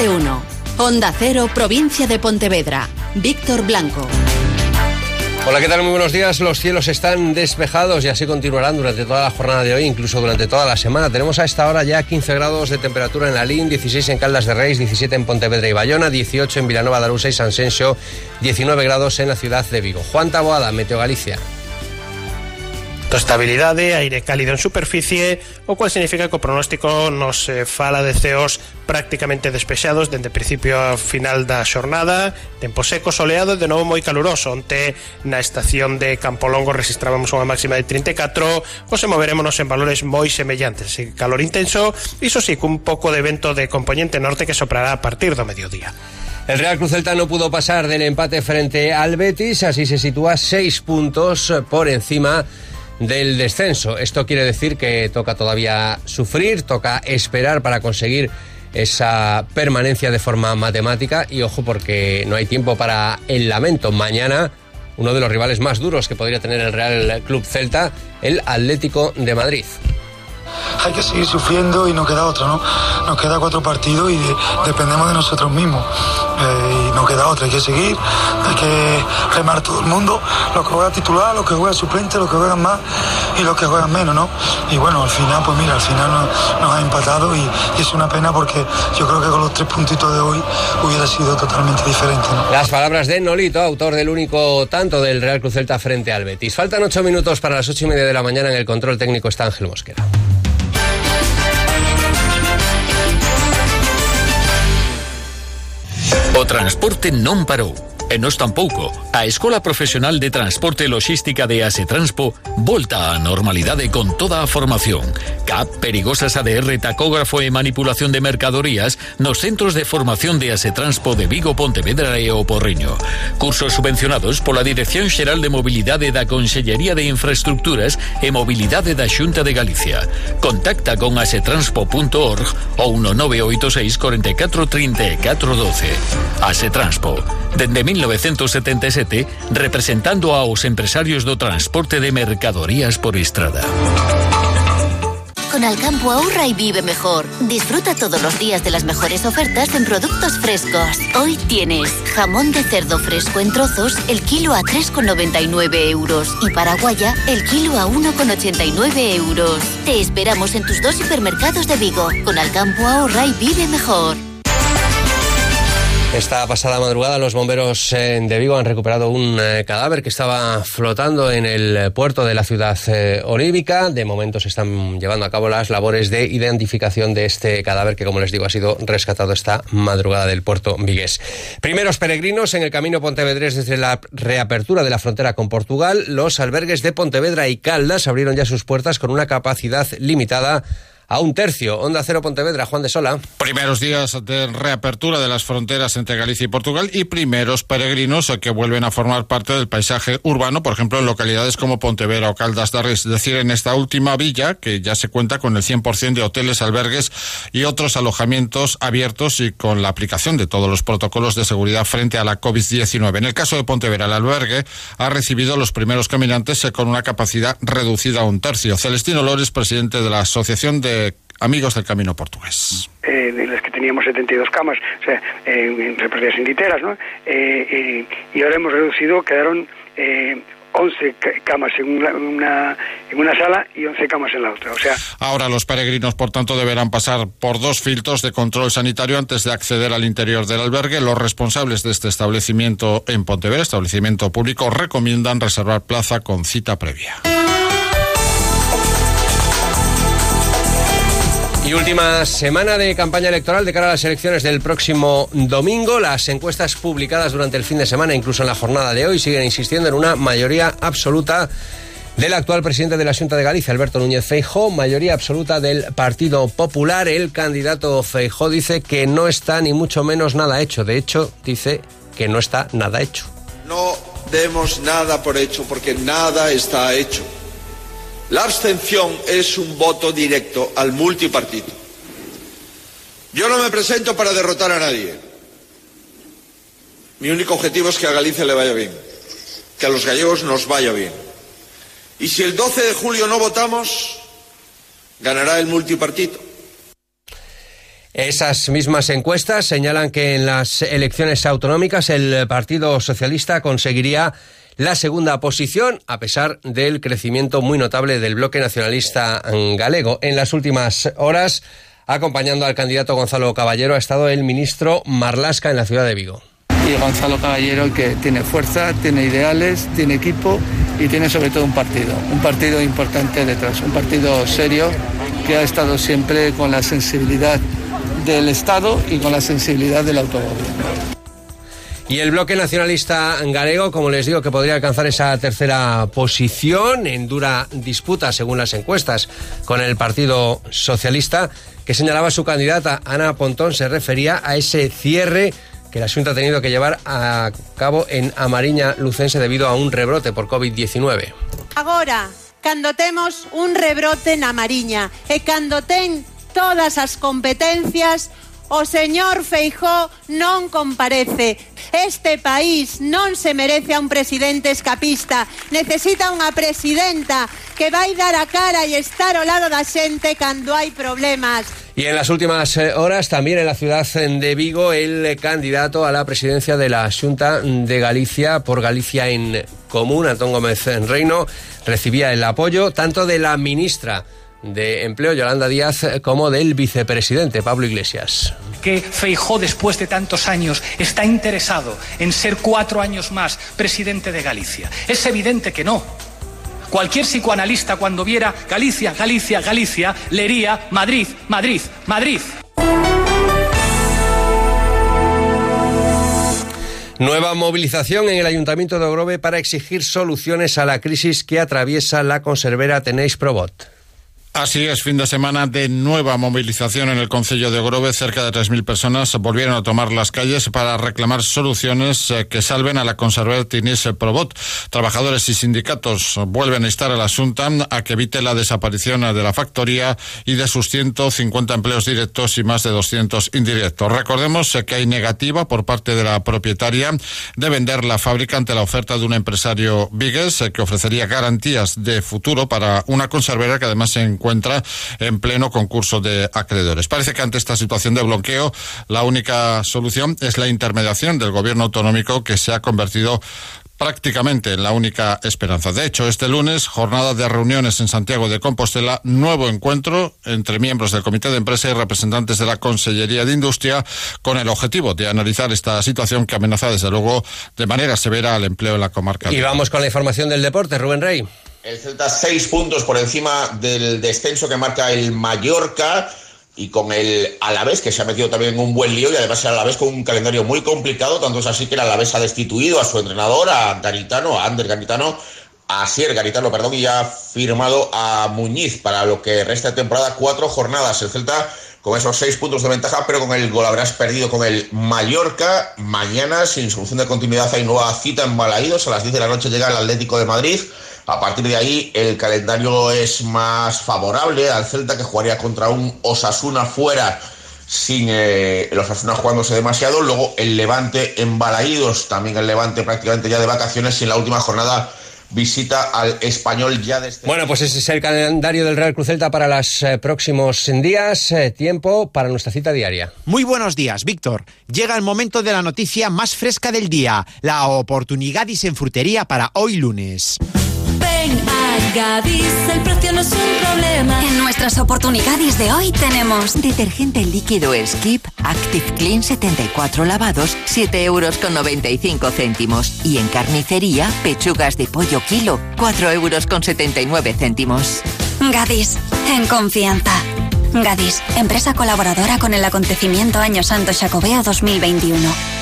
de uno. Cero, provincia de Pontevedra. Víctor Blanco. Hola, ¿qué tal? Muy buenos días. Los cielos están despejados y así continuarán durante toda la jornada de hoy, incluso durante toda la semana. Tenemos a esta hora ya 15 grados de temperatura en Alín, 16 en Caldas de Reis, 17 en Pontevedra y Bayona, 18 en Vilanova de y San 19 grados en la ciudad de Vigo. Juan Taboada, Meteo Galicia. Estabilidade, aire cálido en superficie, o cual significa que o pronóstico nos eh, fala de ceos prácticamente despexados dende principio a final da xornada, tempo seco, soleado e de novo moi caluroso. Onte na estación de Campolongo registrábamos unha máxima de 34, pois moverémonos en valores moi semellantes, así calor intenso, iso sí, cun pouco de vento de componente norte que soprará a partir do mediodía. El Real Cruz Celta no pudo pasar del empate frente al Betis, así se sitúa seis puntos por encima del descenso. Esto quiere decir que toca todavía sufrir, toca esperar para conseguir esa permanencia de forma matemática y ojo porque no hay tiempo para el lamento. Mañana uno de los rivales más duros que podría tener el Real Club Celta, el Atlético de Madrid hay que seguir sufriendo y no queda otra, ¿no? Nos queda cuatro partidos y dependemos de nosotros mismos. Eh, y no queda otra, hay que seguir, hay que remar todo el mundo, los que juegan titular, los que juegan suplente, los que juegan más y los que juegan menos, ¿no? Y bueno, al final, pues mira, al final nos, ha empatado y, es una pena porque yo creo que con los tres puntitos de hoy hubiera sido totalmente diferente. ¿no? Las palabras de Nolito, autor del único tanto del Real Cruz Celta frente al Betis. Faltan ocho minutos para las ocho y media de la mañana en el control técnico está Ángel Mosquera. O transporte non parou. E nos tampouco. A Escola Profesional de Transporte Logística de Asetranspo volta á normalidade con toda formación. CAP, perigosas ADR, tacógrafo e manipulación de mercadorías nos centros de formación de Asetranspo de Vigo, Pontevedra e O Porriño. Cursos subvencionados pola Dirección Xeral de Mobilidade da Consellería de Infraestructuras e Mobilidade da Xunta de Galicia. Contacta con asetranspo.org ou no 986 44 34 12. Asetranspo. Dende 1977, representando a los empresarios do transporte de mercadorías por estrada. Con Alcampo ahorra y vive mejor. Disfruta todos los días de las mejores ofertas en productos frescos. Hoy tienes jamón de cerdo fresco en trozos, el kilo a 3,99 euros y paraguaya, el kilo a 1,89 euros. Te esperamos en tus dos hipermercados de Vigo. Con Alcampo ahorra y vive mejor. Esta pasada madrugada los bomberos eh, de Vigo han recuperado un eh, cadáver que estaba flotando en el puerto de la ciudad eh, olívica. De momento se están llevando a cabo las labores de identificación de este cadáver que, como les digo, ha sido rescatado esta madrugada del puerto vigués. Primeros peregrinos en el camino Pontevedrés desde la reapertura de la frontera con Portugal. Los albergues de Pontevedra y Caldas abrieron ya sus puertas con una capacidad limitada a un tercio. Onda Cero Pontevedra, Juan de Sola. Primeros días de reapertura de las fronteras entre Galicia y Portugal y primeros peregrinos que vuelven a formar parte del paisaje urbano, por ejemplo, en localidades como Pontevedra o Caldas de Reis. Es decir, en esta última villa, que ya se cuenta con el 100% de hoteles, albergues y otros alojamientos abiertos y con la aplicación de todos los protocolos de seguridad frente a la COVID-19. En el caso de Pontevedra, el albergue ha recibido los primeros caminantes con una capacidad reducida a un tercio. Celestino Lores, presidente de la Asociación de Amigos del Camino Portugués. Eh, de las que teníamos 72 camas, o sea, en repartidas en literas, ¿no? Eh, y ahora hemos reducido, quedaron 11 eh, camas en una, en una sala y 11 camas en la otra. O sea, Ahora los peregrinos, por tanto, deberán pasar por dos filtros de control sanitario antes de acceder al interior del albergue. Los responsables de este establecimiento en Pontevedra, establecimiento público, recomiendan reservar plaza con cita previa. Y última semana de campaña electoral de cara a las elecciones del próximo domingo. Las encuestas publicadas durante el fin de semana, incluso en la jornada de hoy, siguen insistiendo en una mayoría absoluta del actual presidente de la Junta de Galicia, Alberto Núñez Feijó, mayoría absoluta del Partido Popular. El candidato Feijó dice que no está ni mucho menos nada hecho. De hecho, dice que no está nada hecho. No demos nada por hecho porque nada está hecho. La abstención es un voto directo al multipartido. Yo no me presento para derrotar a nadie. Mi único objetivo es que a Galicia le vaya bien, que a los gallegos nos vaya bien. Y si el 12 de julio no votamos, ganará el multipartido. Esas mismas encuestas señalan que en las elecciones autonómicas el Partido Socialista conseguiría la segunda posición, a pesar del crecimiento muy notable del bloque nacionalista galego. En las últimas horas, acompañando al candidato Gonzalo Caballero, ha estado el ministro Marlasca en la ciudad de Vigo. Y Gonzalo Caballero que tiene fuerza, tiene ideales, tiene equipo y tiene sobre todo un partido, un partido importante detrás, un partido serio que ha estado siempre con la sensibilidad del Estado y con la sensibilidad del autogobierno. Y el bloque nacionalista galego, como les digo, que podría alcanzar esa tercera posición en dura disputa, según las encuestas, con el Partido Socialista, que señalaba su candidata, Ana Pontón, se refería a ese cierre que la Junta ha tenido que llevar a cabo en Amariña Lucense debido a un rebrote por COVID-19. Ahora, cuando tenemos un rebrote en Amariña e cando ten todas as competencias o señor Feijó non comparece. Este país non se merece a un presidente escapista. Necesita unha presidenta que vai dar a cara e estar ao lado da xente cando hai problemas. Y en las últimas eh, horas, también en la ciudad de Vigo, el candidato a la presidencia de la Junta de Galicia por Galicia en Común, Antón Gómez Reino, recibía el apoyo tanto de la ministra de Empleo, Yolanda Díaz, como del vicepresidente, Pablo Iglesias. Que Feijó, después de tantos años, está interesado en ser cuatro años más presidente de Galicia. Es evidente que no. Cualquier psicoanalista cuando viera Galicia, Galicia, Galicia, leería Madrid, Madrid, Madrid. Nueva movilización en el Ayuntamiento de Ogrove para exigir soluciones a la crisis que atraviesa la conservera Tenéis Probot. Así es, fin de semana de nueva movilización en el Concello de Grove. Cerca de 3.000 personas volvieron a tomar las calles para reclamar soluciones eh, que salven a la conservadora Tinis Probot. Trabajadores y sindicatos vuelven a instar a la Junta a que evite la desaparición de la factoría y de sus 150 empleos directos y más de 200 indirectos. Recordemos que hay negativa por parte de la propietaria de vender la fábrica ante la oferta de un empresario Vigues eh, que ofrecería garantías de futuro para una conservera que además se encuentra encuentra en pleno concurso de acreedores. Parece que ante esta situación de bloqueo, la única solución es la intermediación del gobierno autonómico que se ha convertido prácticamente en la única esperanza. De hecho, este lunes, jornada de reuniones en Santiago de Compostela, nuevo encuentro entre miembros del Comité de Empresa y representantes de la Consellería de Industria con el objetivo de analizar esta situación que amenaza, desde luego, de manera severa al empleo en la comarca. Y vamos con la información del deporte, Rubén Rey. El Celta seis puntos por encima del descenso que marca el Mallorca y con el Alavés, que se ha metido también en un buen lío y además el Alavés con un calendario muy complicado, tanto es así que el Alavés ha destituido a su entrenador, a Garitano, a Ander Garitano, a Sier Garitano, perdón, y ha firmado a Muñiz para lo que resta de temporada, cuatro jornadas. El Celta con esos seis puntos de ventaja, pero con el gol habrás perdido con el Mallorca. Mañana, sin solución de continuidad, hay nueva cita en Balaídos. A las 10 de la noche llega el Atlético de Madrid. A partir de ahí el calendario es más favorable al Celta que jugaría contra un Osasuna fuera sin eh, el Osasuna jugándose demasiado. Luego el Levante en Balaídos, también el Levante prácticamente ya de vacaciones y en la última jornada visita al español ya desde... Bueno, pues ese es el calendario del Real Cruz Celta para los eh, próximos días. Eh, tiempo para nuestra cita diaria. Muy buenos días, Víctor. Llega el momento de la noticia más fresca del día, la oportunidad y en frutería para hoy lunes. Ven a Gadis, el precio no es un problema. En nuestras oportunidades de hoy tenemos detergente líquido Skip Active Clean 74 lavados, 7 euros con 95 céntimos. Y en carnicería, pechugas de pollo kilo, 4 euros con 79 céntimos. Gadis, en confianza. Gadis, empresa colaboradora con el acontecimiento Año Santo Jacobeo 2021.